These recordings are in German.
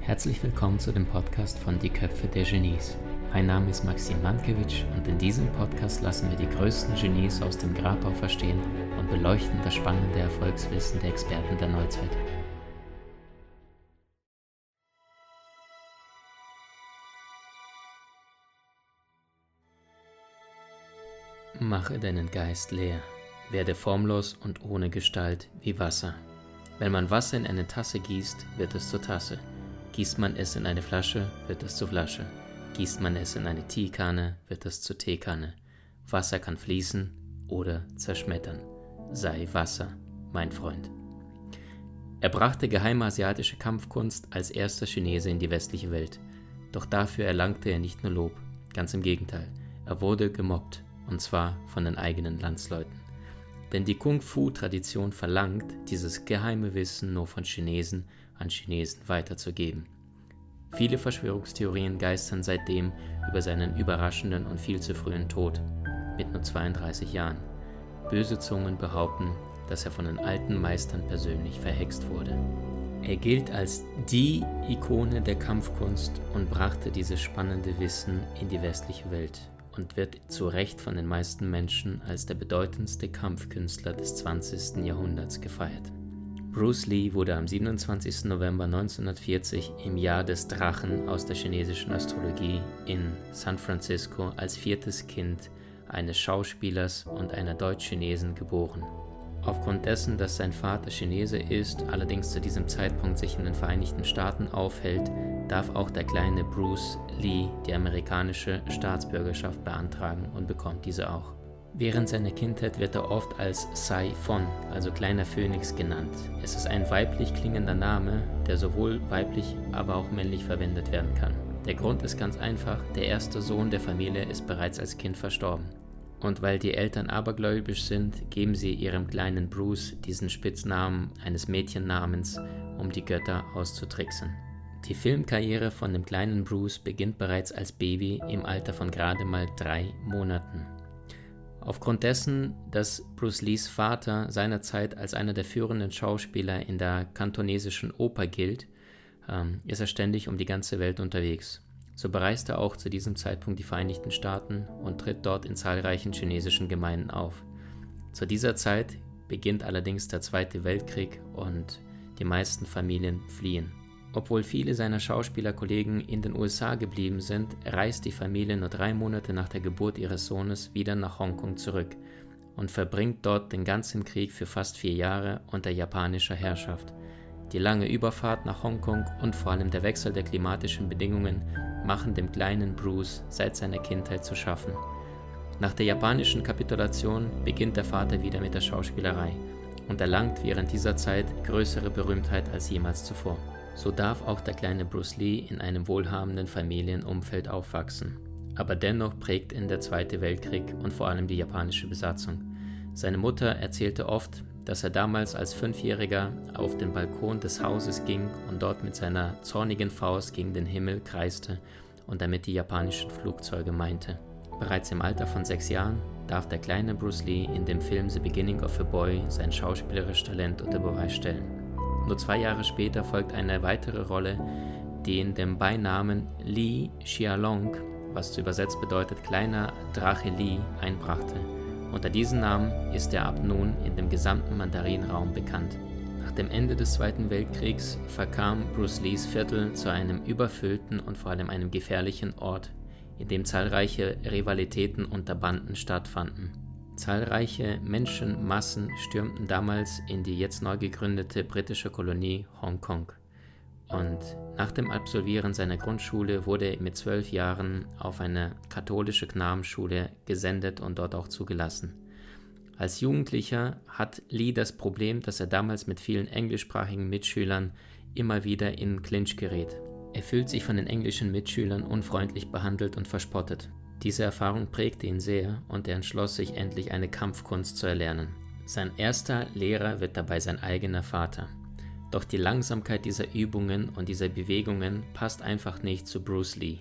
Herzlich willkommen zu dem Podcast von Die Köpfe der Genies. Mein Name ist Maxim Mankiewicz und in diesem Podcast lassen wir die größten Genies aus dem Grabau verstehen und beleuchten das spannende Erfolgswissen der Experten der Neuzeit. Mache deinen Geist leer, werde formlos und ohne Gestalt wie Wasser. Wenn man Wasser in eine Tasse gießt, wird es zur Tasse. Gießt man es in eine Flasche, wird es zur Flasche. Gießt man es in eine Teekanne, wird es zur Teekanne. Wasser kann fließen oder zerschmettern. Sei Wasser, mein Freund. Er brachte geheime asiatische Kampfkunst als erster Chinese in die westliche Welt. Doch dafür erlangte er nicht nur Lob, ganz im Gegenteil, er wurde gemobbt, und zwar von den eigenen Landsleuten. Denn die Kung-Fu-Tradition verlangt, dieses geheime Wissen nur von Chinesen an Chinesen weiterzugeben. Viele Verschwörungstheorien geistern seitdem über seinen überraschenden und viel zu frühen Tod mit nur 32 Jahren. Böse Zungen behaupten, dass er von den alten Meistern persönlich verhext wurde. Er gilt als die Ikone der Kampfkunst und brachte dieses spannende Wissen in die westliche Welt und wird zu Recht von den meisten Menschen als der bedeutendste Kampfkünstler des 20. Jahrhunderts gefeiert. Bruce Lee wurde am 27. November 1940 im Jahr des Drachen aus der chinesischen Astrologie in San Francisco als viertes Kind eines Schauspielers und einer Deutsch-Chinesen geboren. Aufgrund dessen, dass sein Vater Chinese ist, allerdings zu diesem Zeitpunkt sich in den Vereinigten Staaten aufhält, darf auch der kleine Bruce Lee die amerikanische Staatsbürgerschaft beantragen und bekommt diese auch. Während seiner Kindheit wird er oft als Sai Fon, also kleiner Phönix, genannt. Es ist ein weiblich klingender Name, der sowohl weiblich, aber auch männlich verwendet werden kann. Der Grund ist ganz einfach, der erste Sohn der Familie ist bereits als Kind verstorben. Und weil die Eltern abergläubisch sind, geben sie ihrem kleinen Bruce diesen Spitznamen eines Mädchennamens, um die Götter auszutricksen. Die Filmkarriere von dem kleinen Bruce beginnt bereits als Baby im Alter von gerade mal drei Monaten. Aufgrund dessen, dass Bruce Lees Vater seinerzeit als einer der führenden Schauspieler in der kantonesischen Oper gilt, ähm, ist er ständig um die ganze Welt unterwegs. So bereist er auch zu diesem Zeitpunkt die Vereinigten Staaten und tritt dort in zahlreichen chinesischen Gemeinden auf. Zu dieser Zeit beginnt allerdings der Zweite Weltkrieg und die meisten Familien fliehen. Obwohl viele seiner Schauspielerkollegen in den USA geblieben sind, reist die Familie nur drei Monate nach der Geburt ihres Sohnes wieder nach Hongkong zurück und verbringt dort den ganzen Krieg für fast vier Jahre unter japanischer Herrschaft. Die lange Überfahrt nach Hongkong und vor allem der Wechsel der klimatischen Bedingungen machen dem kleinen Bruce seit seiner Kindheit zu schaffen. Nach der japanischen Kapitulation beginnt der Vater wieder mit der Schauspielerei und erlangt während dieser Zeit größere Berühmtheit als jemals zuvor. So darf auch der kleine Bruce Lee in einem wohlhabenden Familienumfeld aufwachsen. Aber dennoch prägt ihn der Zweite Weltkrieg und vor allem die japanische Besatzung. Seine Mutter erzählte oft, dass er damals als Fünfjähriger auf den Balkon des Hauses ging und dort mit seiner zornigen Faust gegen den Himmel kreiste und damit die japanischen Flugzeuge meinte. Bereits im Alter von sechs Jahren darf der kleine Bruce Lee in dem Film The Beginning of a Boy sein schauspielerisches Talent unter Beweis stellen. Nur zwei Jahre später folgt eine weitere Rolle, die in dem Beinamen Li Xiaolong, was zu übersetzt bedeutet kleiner Drache Li, einbrachte. Unter diesem Namen ist er ab nun in dem gesamten Mandarinraum bekannt. Nach dem Ende des Zweiten Weltkriegs verkam Bruce Lees Viertel zu einem überfüllten und vor allem einem gefährlichen Ort, in dem zahlreiche Rivalitäten unter Banden stattfanden. Zahlreiche Menschenmassen stürmten damals in die jetzt neu gegründete britische Kolonie Hongkong. Und nach dem Absolvieren seiner Grundschule wurde er mit zwölf Jahren auf eine katholische Knabenschule gesendet und dort auch zugelassen. Als Jugendlicher hat Lee das Problem, dass er damals mit vielen englischsprachigen Mitschülern immer wieder in Clinch gerät. Er fühlt sich von den englischen Mitschülern unfreundlich behandelt und verspottet. Diese Erfahrung prägte ihn sehr und er entschloss sich endlich eine Kampfkunst zu erlernen. Sein erster Lehrer wird dabei sein eigener Vater. Doch die Langsamkeit dieser Übungen und dieser Bewegungen passt einfach nicht zu Bruce Lee,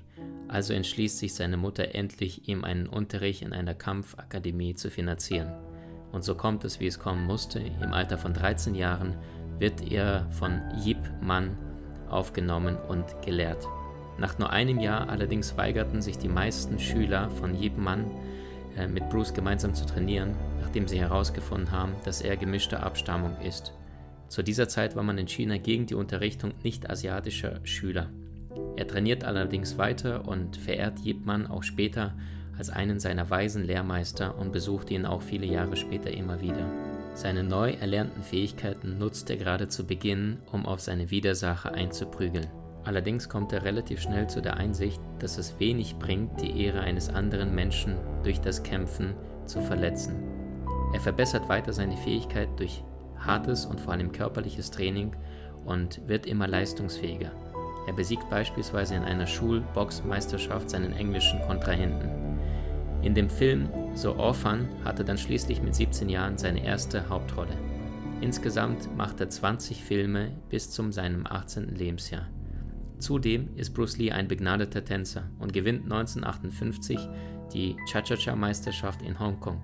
also entschließt sich seine Mutter endlich, ihm einen Unterricht in einer Kampfakademie zu finanzieren. Und so kommt es, wie es kommen musste. Im Alter von 13 Jahren wird er von Yip Man aufgenommen und gelehrt. Nach nur einem Jahr allerdings weigerten sich die meisten Schüler von Yip Man äh, mit Bruce gemeinsam zu trainieren, nachdem sie herausgefunden haben, dass er gemischter Abstammung ist. Zu dieser Zeit war man in China gegen die Unterrichtung nicht-asiatischer Schüler. Er trainiert allerdings weiter und verehrt Yip Man auch später als einen seiner weisen Lehrmeister und besuchte ihn auch viele Jahre später immer wieder. Seine neu erlernten Fähigkeiten nutzt er gerade zu Beginn, um auf seine Widersacher einzuprügeln. Allerdings kommt er relativ schnell zu der Einsicht, dass es wenig bringt, die Ehre eines anderen Menschen durch das Kämpfen zu verletzen. Er verbessert weiter seine Fähigkeit durch hartes und vor allem körperliches Training und wird immer leistungsfähiger. Er besiegt beispielsweise in einer Schulboxmeisterschaft seinen englischen Kontrahenten. In dem Film The Orphan hat er dann schließlich mit 17 Jahren seine erste Hauptrolle. Insgesamt macht er 20 Filme bis zu seinem 18. Lebensjahr. Zudem ist Bruce Lee ein begnadeter Tänzer und gewinnt 1958 die Cha-Cha-Cha-Meisterschaft in Hongkong.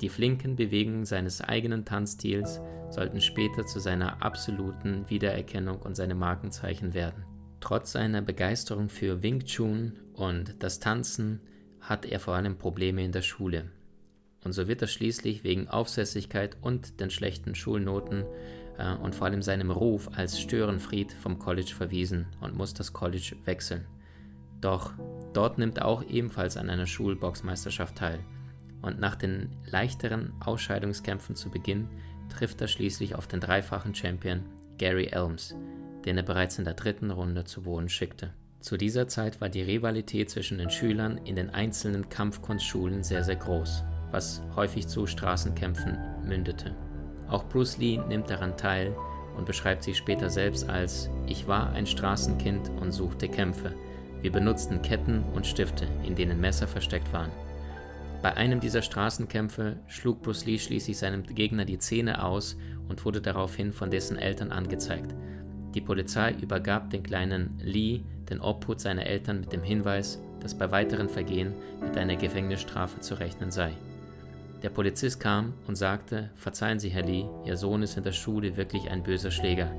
Die flinken Bewegungen seines eigenen Tanzstils sollten später zu seiner absoluten Wiedererkennung und seinem Markenzeichen werden. Trotz seiner Begeisterung für Wing Chun und das Tanzen hat er vor allem Probleme in der Schule. Und so wird er schließlich wegen Aufsässigkeit und den schlechten Schulnoten äh, und vor allem seinem Ruf als Störenfried vom College verwiesen und muss das College wechseln. Doch dort nimmt er auch ebenfalls an einer Schulboxmeisterschaft teil. Und nach den leichteren Ausscheidungskämpfen zu Beginn trifft er schließlich auf den dreifachen Champion Gary Elms, den er bereits in der dritten Runde zu Boden schickte. Zu dieser Zeit war die Rivalität zwischen den Schülern in den einzelnen Kampfkunstschulen sehr, sehr groß, was häufig zu Straßenkämpfen mündete. Auch Bruce Lee nimmt daran teil und beschreibt sich später selbst als Ich war ein Straßenkind und suchte Kämpfe. Wir benutzten Ketten und Stifte, in denen Messer versteckt waren. Bei einem dieser Straßenkämpfe schlug Bruce Lee schließlich seinem Gegner die Zähne aus und wurde daraufhin von dessen Eltern angezeigt. Die Polizei übergab den kleinen Lee den Obhut seiner Eltern mit dem Hinweis, dass bei weiteren Vergehen mit einer Gefängnisstrafe zu rechnen sei. Der Polizist kam und sagte, verzeihen Sie, Herr Lee, Ihr Sohn ist in der Schule wirklich ein böser Schläger.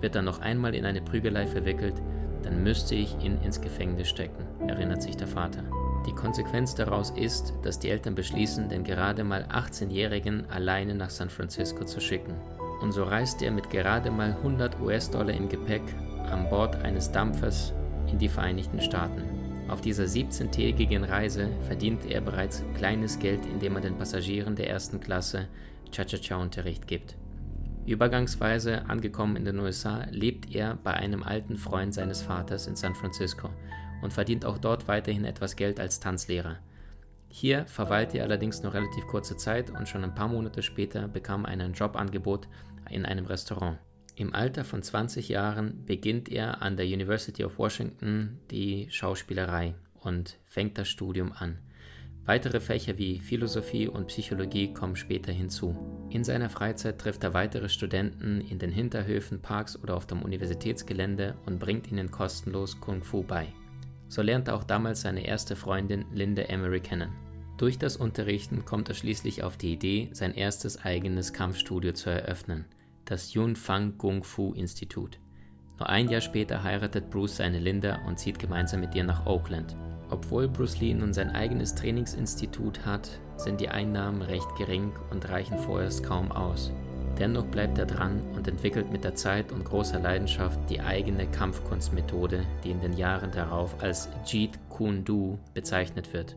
Wird er noch einmal in eine Prügelei verwickelt, dann müsste ich ihn ins Gefängnis stecken, erinnert sich der Vater. Die Konsequenz daraus ist, dass die Eltern beschließen, den gerade mal 18-Jährigen alleine nach San Francisco zu schicken. Und so reist er mit gerade mal 100 US-Dollar im Gepäck an Bord eines Dampfers in die Vereinigten Staaten. Auf dieser 17-tägigen Reise verdient er bereits kleines Geld, indem er den Passagieren der ersten Klasse Cha-Cha-Cha-Unterricht gibt. Übergangsweise angekommen in den USA lebt er bei einem alten Freund seines Vaters in San Francisco und verdient auch dort weiterhin etwas Geld als Tanzlehrer. Hier verweilte er allerdings nur relativ kurze Zeit und schon ein paar Monate später bekam er ein Jobangebot in einem Restaurant. Im Alter von 20 Jahren beginnt er an der University of Washington die Schauspielerei und fängt das Studium an. Weitere Fächer wie Philosophie und Psychologie kommen später hinzu. In seiner Freizeit trifft er weitere Studenten in den Hinterhöfen, Parks oder auf dem Universitätsgelände und bringt ihnen kostenlos Kung Fu bei. So lernt er auch damals seine erste Freundin Linda Emery kennen. Durch das Unterrichten kommt er schließlich auf die Idee, sein erstes eigenes Kampfstudio zu eröffnen, das Yun Fang Kung Fu Institut. Nur ein Jahr später heiratet Bruce seine Linda und zieht gemeinsam mit ihr nach Oakland. Obwohl Bruce Lee nun sein eigenes Trainingsinstitut hat, sind die Einnahmen recht gering und reichen vorerst kaum aus. Dennoch bleibt er dran und entwickelt mit der Zeit und großer Leidenschaft die eigene Kampfkunstmethode, die in den Jahren darauf als Jeet Kune Do bezeichnet wird.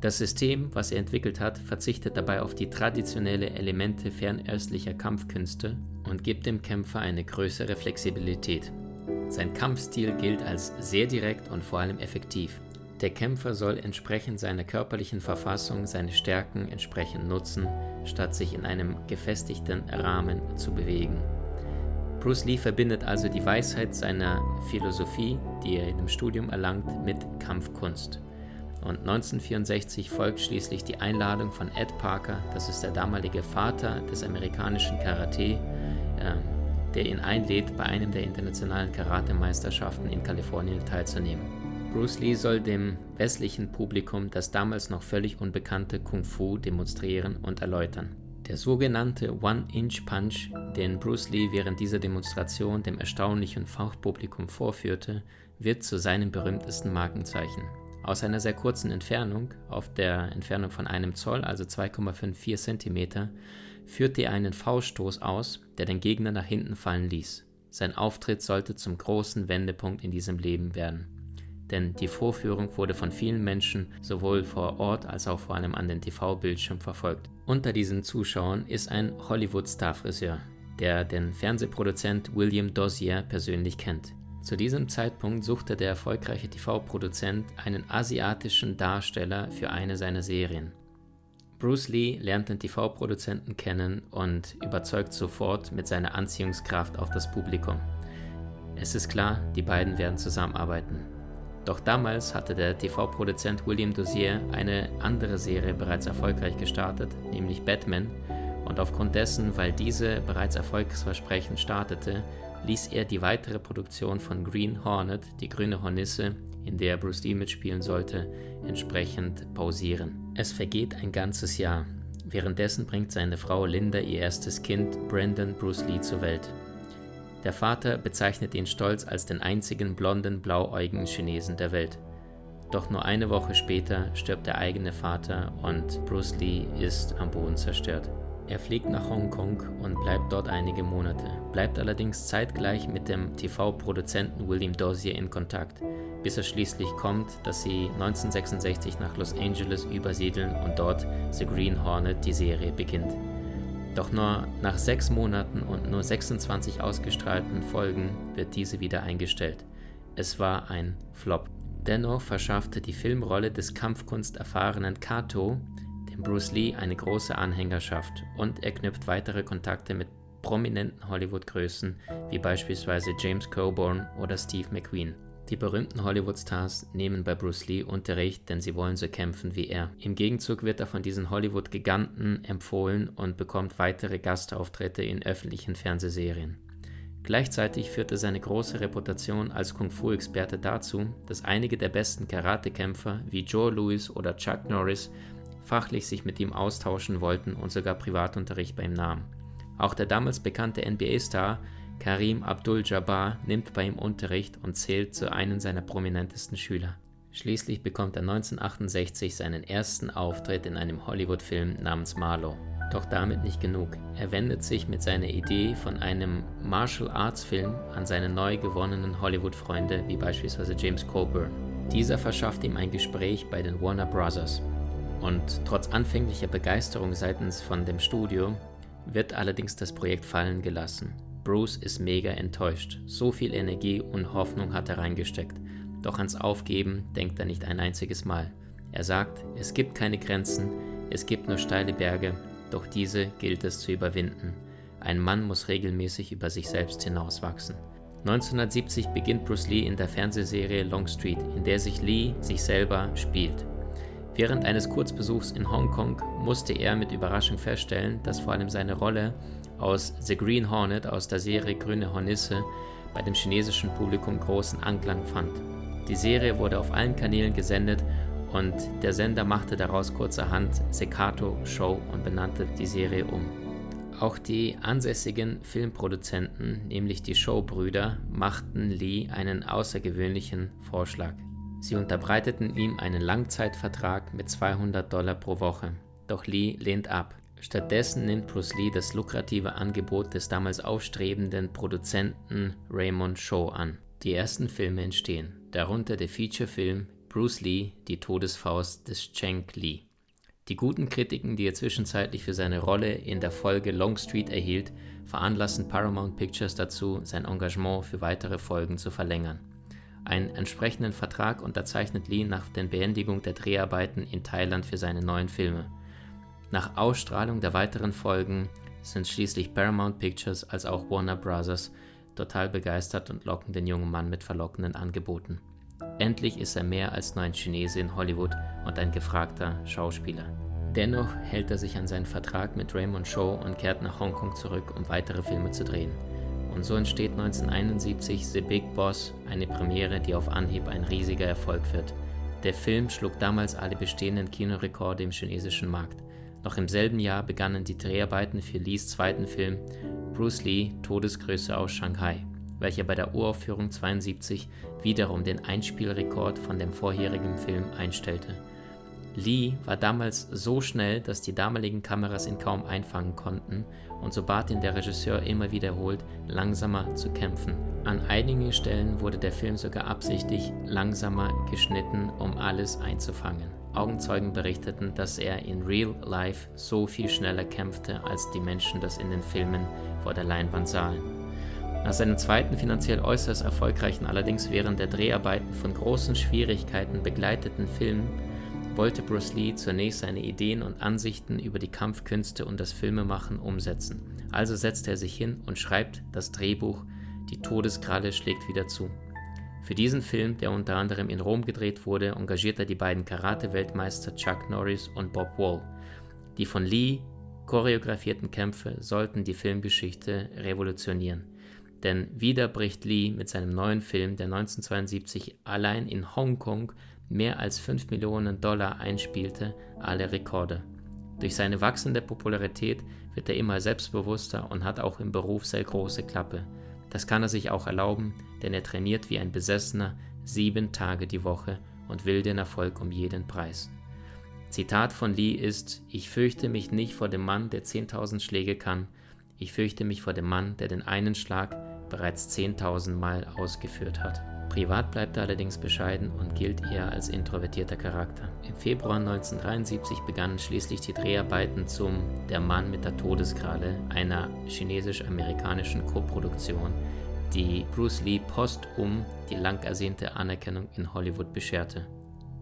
Das System, was er entwickelt hat, verzichtet dabei auf die traditionellen Elemente fernöstlicher Kampfkünste und gibt dem Kämpfer eine größere Flexibilität. Sein Kampfstil gilt als sehr direkt und vor allem effektiv. Der Kämpfer soll entsprechend seiner körperlichen Verfassung seine Stärken entsprechend nutzen, statt sich in einem gefestigten Rahmen zu bewegen. Bruce Lee verbindet also die Weisheit seiner Philosophie, die er dem Studium erlangt, mit Kampfkunst. Und 1964 folgt schließlich die Einladung von Ed Parker, das ist der damalige Vater des amerikanischen Karate, äh, der ihn einlädt, bei einem der internationalen Karatemeisterschaften in Kalifornien teilzunehmen. Bruce Lee soll dem westlichen Publikum das damals noch völlig unbekannte Kung Fu demonstrieren und erläutern. Der sogenannte One-Inch-Punch, den Bruce Lee während dieser Demonstration dem erstaunlichen Fachpublikum vorführte, wird zu seinem berühmtesten Markenzeichen. Aus einer sehr kurzen Entfernung, auf der Entfernung von einem Zoll, also 2,54 cm, führte er einen V-Stoß aus, der den Gegner nach hinten fallen ließ. Sein Auftritt sollte zum großen Wendepunkt in diesem Leben werden. Denn die Vorführung wurde von vielen Menschen sowohl vor Ort als auch vor allem an den TV-Bildschirm verfolgt. Unter diesen Zuschauern ist ein Hollywood-Starfriseur, der den Fernsehproduzent William Dozier persönlich kennt. Zu diesem Zeitpunkt suchte der erfolgreiche TV-Produzent einen asiatischen Darsteller für eine seiner Serien. Bruce Lee lernt den TV-Produzenten kennen und überzeugt sofort mit seiner Anziehungskraft auf das Publikum. Es ist klar, die beiden werden zusammenarbeiten. Doch damals hatte der TV-Produzent William Dozier eine andere Serie bereits erfolgreich gestartet, nämlich Batman, und aufgrund dessen, weil diese bereits erfolgsversprechend startete, ließ er die weitere Produktion von Green Hornet, die grüne Hornisse, in der Bruce Lee mitspielen sollte, entsprechend pausieren. Es vergeht ein ganzes Jahr. Währenddessen bringt seine Frau Linda ihr erstes Kind, Brandon Bruce Lee, zur Welt. Der Vater bezeichnet ihn stolz als den einzigen blonden, blauäugigen Chinesen der Welt. Doch nur eine Woche später stirbt der eigene Vater und Bruce Lee ist am Boden zerstört. Er fliegt nach Hongkong und bleibt dort einige Monate, bleibt allerdings zeitgleich mit dem TV-Produzenten William Dozier in Kontakt, bis es schließlich kommt, dass sie 1966 nach Los Angeles übersiedeln und dort The Green Hornet die Serie beginnt. Doch nur nach sechs Monaten und nur 26 ausgestrahlten Folgen wird diese wieder eingestellt. Es war ein Flop. Dennoch verschaffte die Filmrolle des kampfkunsterfahrenen Kato dem Bruce Lee eine große Anhängerschaft und er knüpft weitere Kontakte mit prominenten Hollywood-Größen wie beispielsweise James Coburn oder Steve McQueen. Die berühmten Hollywood-Stars nehmen bei Bruce Lee Unterricht, denn sie wollen so kämpfen wie er. Im Gegenzug wird er von diesen Hollywood-Giganten empfohlen und bekommt weitere Gastauftritte in öffentlichen Fernsehserien. Gleichzeitig führte seine große Reputation als Kung-Fu-Experte dazu, dass einige der besten Karatekämpfer wie Joe Louis oder Chuck Norris fachlich sich mit ihm austauschen wollten und sogar Privatunterricht bei ihm nahmen. Auch der damals bekannte NBA-Star Karim Abdul-Jabbar nimmt bei ihm Unterricht und zählt zu einem seiner prominentesten Schüler. Schließlich bekommt er 1968 seinen ersten Auftritt in einem Hollywood-Film namens Marlowe. Doch damit nicht genug. Er wendet sich mit seiner Idee von einem Martial Arts Film an seine neu gewonnenen Hollywood-Freunde wie beispielsweise James Coburn. Dieser verschafft ihm ein Gespräch bei den Warner Brothers. Und trotz anfänglicher Begeisterung seitens von dem Studio wird allerdings das Projekt fallen gelassen. Bruce ist mega enttäuscht. So viel Energie und Hoffnung hat er reingesteckt. Doch ans Aufgeben denkt er nicht ein einziges Mal. Er sagt, es gibt keine Grenzen, es gibt nur steile Berge, doch diese gilt es zu überwinden. Ein Mann muss regelmäßig über sich selbst hinauswachsen. 1970 beginnt Bruce Lee in der Fernsehserie Longstreet, in der sich Lee sich selber spielt. Während eines Kurzbesuchs in Hongkong musste er mit Überraschung feststellen, dass vor allem seine Rolle aus The Green Hornet aus der Serie Grüne Hornisse bei dem chinesischen Publikum großen Anklang fand. Die Serie wurde auf allen Kanälen gesendet und der Sender machte daraus kurzerhand Sekato Show und benannte die Serie um. Auch die ansässigen Filmproduzenten, nämlich die Showbrüder, machten Lee einen außergewöhnlichen Vorschlag. Sie unterbreiteten ihm einen Langzeitvertrag mit 200 Dollar pro Woche, doch Lee lehnt ab. Stattdessen nimmt Bruce Lee das lukrative Angebot des damals aufstrebenden Produzenten Raymond Shaw an. Die ersten Filme entstehen, darunter der Featurefilm Bruce Lee, die Todesfaust des Cheng Li. Die guten Kritiken, die er zwischenzeitlich für seine Rolle in der Folge Longstreet erhielt, veranlassen Paramount Pictures dazu, sein Engagement für weitere Folgen zu verlängern. Einen entsprechenden Vertrag unterzeichnet Lee nach der Beendigung der Dreharbeiten in Thailand für seine neuen Filme. Nach Ausstrahlung der weiteren Folgen sind schließlich Paramount Pictures als auch Warner Bros. total begeistert und locken den jungen Mann mit verlockenden Angeboten. Endlich ist er mehr als nur ein Chinese in Hollywood und ein gefragter Schauspieler. Dennoch hält er sich an seinen Vertrag mit Raymond Shaw und kehrt nach Hongkong zurück, um weitere Filme zu drehen. Und so entsteht 1971 The Big Boss, eine Premiere, die auf Anhieb ein riesiger Erfolg wird. Der Film schlug damals alle bestehenden Kinorekorde im chinesischen Markt. Noch im selben Jahr begannen die Dreharbeiten für Lees zweiten Film Bruce Lee Todesgröße aus Shanghai, welcher bei der Uraufführung 72 wiederum den Einspielrekord von dem vorherigen Film einstellte. Lee war damals so schnell, dass die damaligen Kameras ihn kaum einfangen konnten, und so bat ihn der Regisseur immer wiederholt, langsamer zu kämpfen. An einigen Stellen wurde der Film sogar absichtlich langsamer geschnitten, um alles einzufangen. Augenzeugen berichteten, dass er in Real Life so viel schneller kämpfte, als die Menschen das in den Filmen vor der Leinwand sahen. Nach seinem zweiten finanziell äußerst erfolgreichen, allerdings während der Dreharbeiten von großen Schwierigkeiten begleiteten Film wollte Bruce Lee zunächst seine Ideen und Ansichten über die Kampfkünste und das Filmemachen umsetzen. Also setzt er sich hin und schreibt das Drehbuch Die Todeskralle schlägt wieder zu. Für diesen Film, der unter anderem in Rom gedreht wurde, engagiert er die beiden Karate-Weltmeister Chuck Norris und Bob Wall. Die von Lee choreografierten Kämpfe sollten die Filmgeschichte revolutionieren. Denn wieder bricht Lee mit seinem neuen Film, der 1972 allein in Hongkong mehr als 5 Millionen Dollar einspielte, alle Rekorde. Durch seine wachsende Popularität wird er immer selbstbewusster und hat auch im Beruf sehr große Klappe. Das kann er sich auch erlauben, denn er trainiert wie ein Besessener sieben Tage die Woche und will den Erfolg um jeden Preis. Zitat von Lee ist, ich fürchte mich nicht vor dem Mann, der 10.000 Schläge kann, ich fürchte mich vor dem Mann, der den einen Schlag bereits 10.000 Mal ausgeführt hat. Privat bleibt er allerdings bescheiden und gilt eher als introvertierter Charakter. Im Februar 1973 begannen schließlich die Dreharbeiten zum Der Mann mit der Todeskralle, einer chinesisch-amerikanischen Koproduktion, die Bruce Lee postum die lang ersehnte Anerkennung in Hollywood bescherte.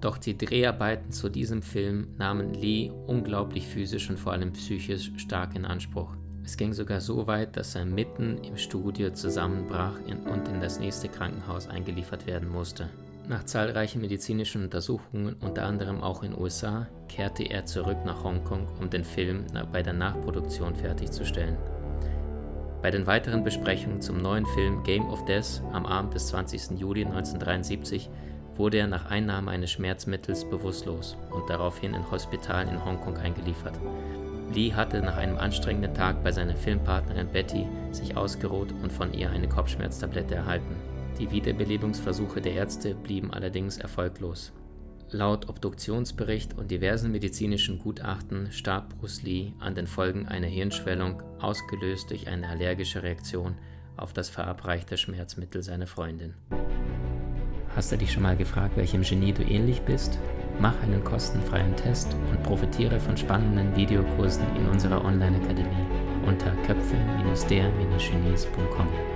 Doch die Dreharbeiten zu diesem Film nahmen Lee unglaublich physisch und vor allem psychisch stark in Anspruch. Es ging sogar so weit, dass er mitten im Studio zusammenbrach und in das nächste Krankenhaus eingeliefert werden musste. Nach zahlreichen medizinischen Untersuchungen, unter anderem auch in USA, kehrte er zurück nach Hongkong, um den Film bei der Nachproduktion fertigzustellen. Bei den weiteren Besprechungen zum neuen Film Game of Death am Abend des 20. Juli 1973 wurde er nach Einnahme eines Schmerzmittels bewusstlos und daraufhin in Hospital in Hongkong eingeliefert. Lee hatte nach einem anstrengenden Tag bei seiner Filmpartnerin Betty sich ausgeruht und von ihr eine Kopfschmerztablette erhalten. Die Wiederbelebungsversuche der Ärzte blieben allerdings erfolglos. Laut Obduktionsbericht und diversen medizinischen Gutachten starb Bruce Lee an den Folgen einer Hirnschwellung, ausgelöst durch eine allergische Reaktion auf das verabreichte Schmerzmittel seiner Freundin. Hast du dich schon mal gefragt, welchem Genie du ähnlich bist? Mach einen kostenfreien Test und profitiere von spannenden Videokursen in unserer Online-Akademie unter köpfe-der-genies.com.